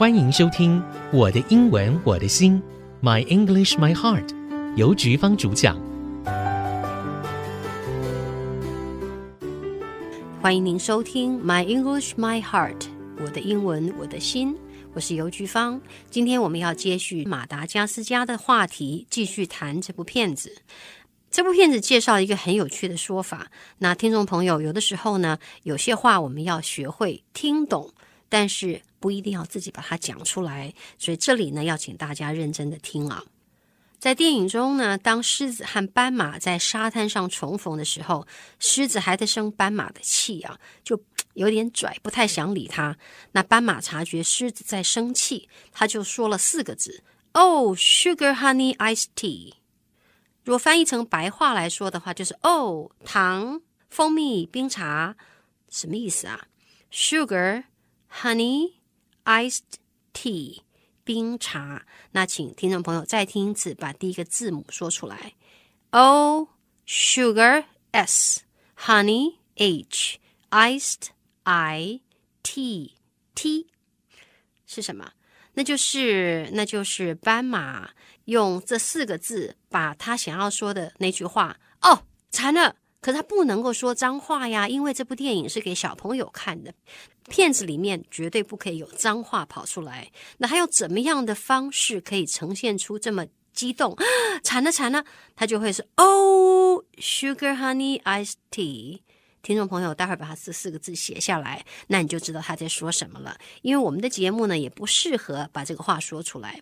欢迎收听《我的英文我的心》，My English My Heart，由菊芳主讲。欢迎您收听《My English My Heart》，我的英文我的心，我是尤菊芳。今天我们要接续马达加斯加的话题，继续谈这部片子。这部片子介绍一个很有趣的说法。那听众朋友，有的时候呢，有些话我们要学会听懂，但是不一定要自己把它讲出来。所以这里呢，要请大家认真的听啊。在电影中呢，当狮子和斑马在沙滩上重逢的时候，狮子还在生斑马的气啊，就有点拽，不太想理他。那斑马察觉狮子在生气，他就说了四个字：“Oh, sugar, honey, iced tea。”如果翻译成白话来说的话，就是哦，糖、蜂蜜、冰茶，什么意思啊？Sugar, honey, iced tea，冰茶。那请听众朋友再听一次，把第一个字母说出来。O, sugar, S, honey, H, iced, I, T, T，是什么？那就是，那就是斑马用这四个字把他想要说的那句话哦，馋了！可是他不能够说脏话呀，因为这部电影是给小朋友看的，片子里面绝对不可以有脏话跑出来。那还有怎么样的方式可以呈现出这么激动？惨了惨了，他就会是哦，sugar honey iced tea。听众朋友，待会儿把它这四个字写下来，那你就知道他在说什么了。因为我们的节目呢，也不适合把这个话说出来。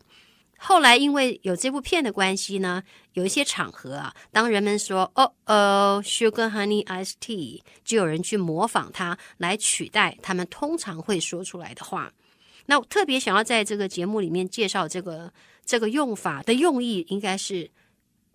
后来因为有这部片的关系呢，有一些场合啊，当人们说“哦哦，sugar honey ice tea”，就有人去模仿它来取代他们通常会说出来的话。那我特别想要在这个节目里面介绍这个这个用法的用意，应该是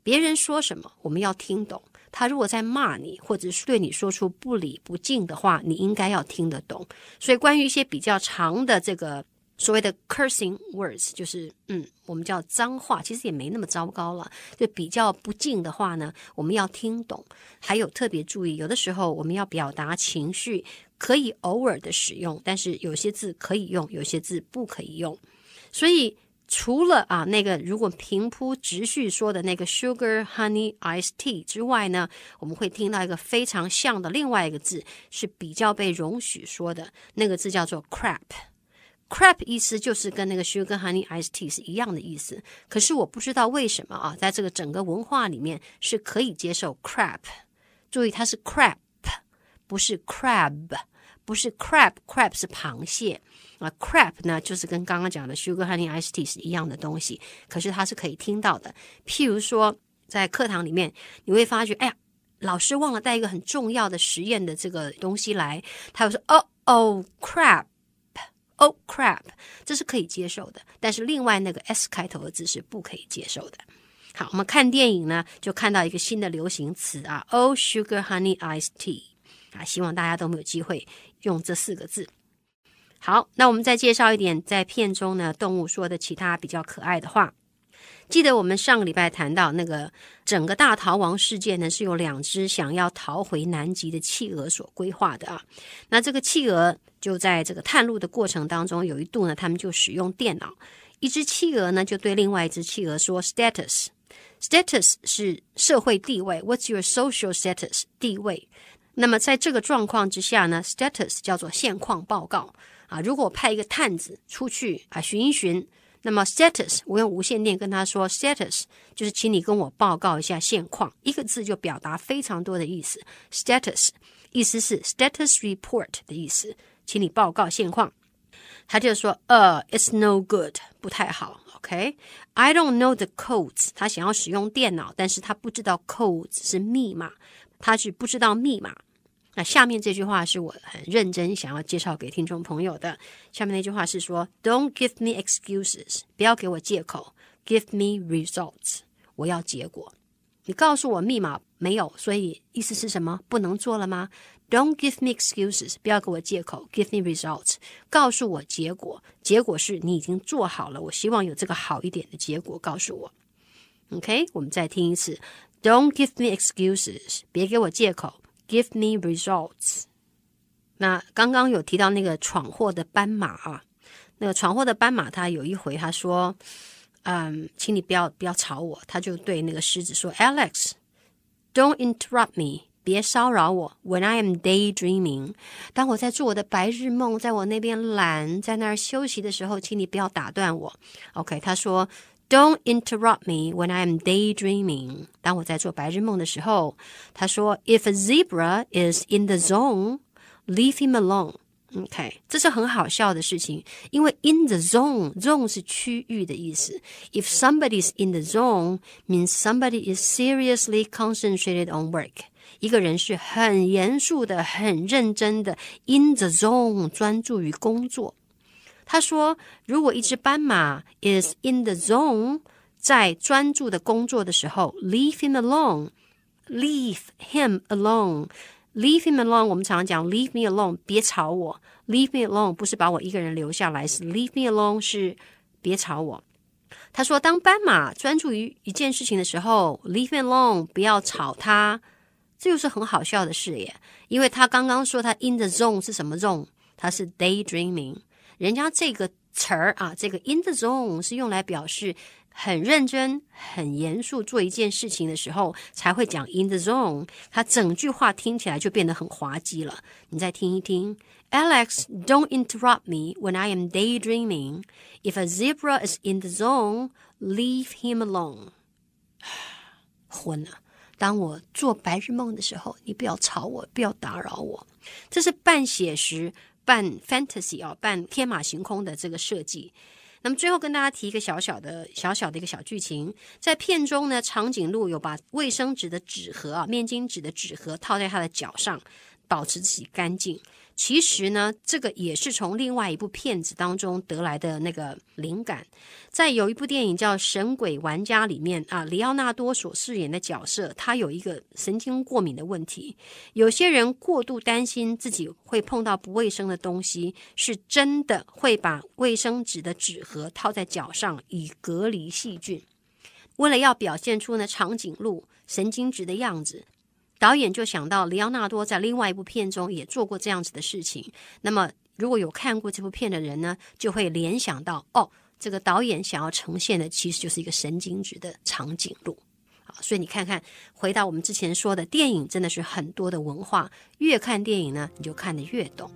别人说什么，我们要听懂。他如果在骂你，或者是对你说出不礼不敬的话，你应该要听得懂。所以，关于一些比较长的这个所谓的 cursing words，就是嗯，我们叫脏话，其实也没那么糟糕了。就比较不敬的话呢，我们要听懂。还有特别注意，有的时候我们要表达情绪，可以偶尔的使用，但是有些字可以用，有些字不可以用。所以。除了啊那个如果平铺直叙说的那个 sugar honey iced tea 之外呢，我们会听到一个非常像的另外一个字，是比较被容许说的那个字叫做 crap。Crap 意思就是跟那个 sugar honey ice tea 是一样的意思。可是我不知道为什么啊，在这个整个文化里面是可以接受 crap。注意它是 crap，不是 crab。不是 crab，crab 是螃蟹啊，crab 呢就是跟刚刚讲的 sugar honey ice tea 是一样的东西，可是它是可以听到的。譬如说，在课堂里面，你会发觉，哎呀，老师忘了带一个很重要的实验的这个东西来，他会说，哦哦，crap Oh crap，这是可以接受的。但是另外那个 s 开头的字是不可以接受的。好，我们看电影呢，就看到一个新的流行词啊，oh sugar honey iced tea。啊，希望大家都没有机会用这四个字。好，那我们再介绍一点在片中呢，动物说的其他比较可爱的话。记得我们上个礼拜谈到那个整个大逃亡事件呢，是由两只想要逃回南极的企鹅所规划的啊。那这个企鹅就在这个探路的过程当中，有一度呢，他们就使用电脑。一只企鹅呢，就对另外一只企鹅说：“Status，status 是社会地位，What's your social status？地位。”那么在这个状况之下呢，status 叫做现况报告啊。如果我派一个探子出去啊寻一寻，那么 status 我用无线电跟他说，status 就是请你跟我报告一下现况，一个字就表达非常多的意思。status 意思是 status report 的意思，请你报告现况。他就说，呃，it's no good，不太好。OK，I don't know the codes。他想要使用电脑，但是他不知道 codes 是密码。他是不知道密码。那下面这句话是我很认真想要介绍给听众朋友的。下面那句话是说：“Don't give me excuses，不要给我借口，give me results，我要结果。你告诉我密码没有，所以意思是什么？不能做了吗？Don't give me excuses，不要给我借口，give me results，告诉我结果。结果是你已经做好了，我希望有这个好一点的结果，告诉我。OK，我们再听一次。” Don't give me excuses，别给我借口。Give me results。那刚刚有提到那个闯祸的斑马啊，那个闯祸的斑马，他有一回他说：“嗯，请你不要不要吵我。”他就对那个狮子说：“Alex，don't interrupt me，别骚扰我。When I am daydreaming，当我在做我的白日梦，在我那边懒，在那儿休息的时候，请你不要打断我。”OK，他说。Don't interrupt me when I am daydreaming。当我在做白日梦的时候，他说，If a zebra is in the zone, leave him alone。OK，这是很好笑的事情，因为 in the zone，zone 是区域的意思。If somebody is in the zone, means somebody is seriously concentrated on work。一个人是很严肃的、很认真的 in the zone，专注于工作。 他说：“如果一只斑马 is in the zone，在专注的工作的时候，leave him alone，leave him alone，leave him alone。我们常常讲 leave me alone，别吵我。leave me alone 不是把我一个人留下来，是 leave me alone 是别吵我。”他说：“当斑马专注于一件事情的时候，leave me alone，不要吵他。这又是很好笑的事耶，因为他刚刚说他 in the zone 是什么 zone？他是 daydreaming。”人家这个词儿啊，这个 in the zone 是用来表示很认真、很严肃做一件事情的时候才会讲 in the zone。它整句话听起来就变得很滑稽了。你再听一听，Alex, don't interrupt me when I am daydreaming. If a zebra is in the zone, leave him alone. 昏了。当我做白日梦的时候，你不要吵我，不要打扰我。这是半写实。半 fantasy 哦，半天马行空的这个设计。那么最后跟大家提一个小小的、小小的一个小剧情，在片中呢，长颈鹿有把卫生纸的纸盒啊，面巾纸的纸盒套在它的脚上，保持自己干净。其实呢，这个也是从另外一部片子当中得来的那个灵感。在有一部电影叫《神鬼玩家》里面啊，里奥纳多所饰演的角色，他有一个神经过敏的问题。有些人过度担心自己会碰到不卫生的东西，是真的会把卫生纸的纸盒套在脚上以隔离细菌。为了要表现出呢长颈鹿神经质的样子。导演就想到，里奥纳多在另外一部片中也做过这样子的事情。那么，如果有看过这部片的人呢，就会联想到，哦，这个导演想要呈现的其实就是一个神经质的长颈鹿。好，所以你看看，回到我们之前说的，电影真的是很多的文化，越看电影呢，你就看得越懂。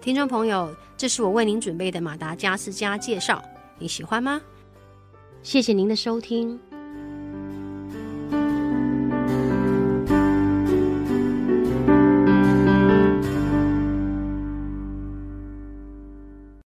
听众朋友，这是我为您准备的马达加斯加介绍，你喜欢吗？谢谢您的收听。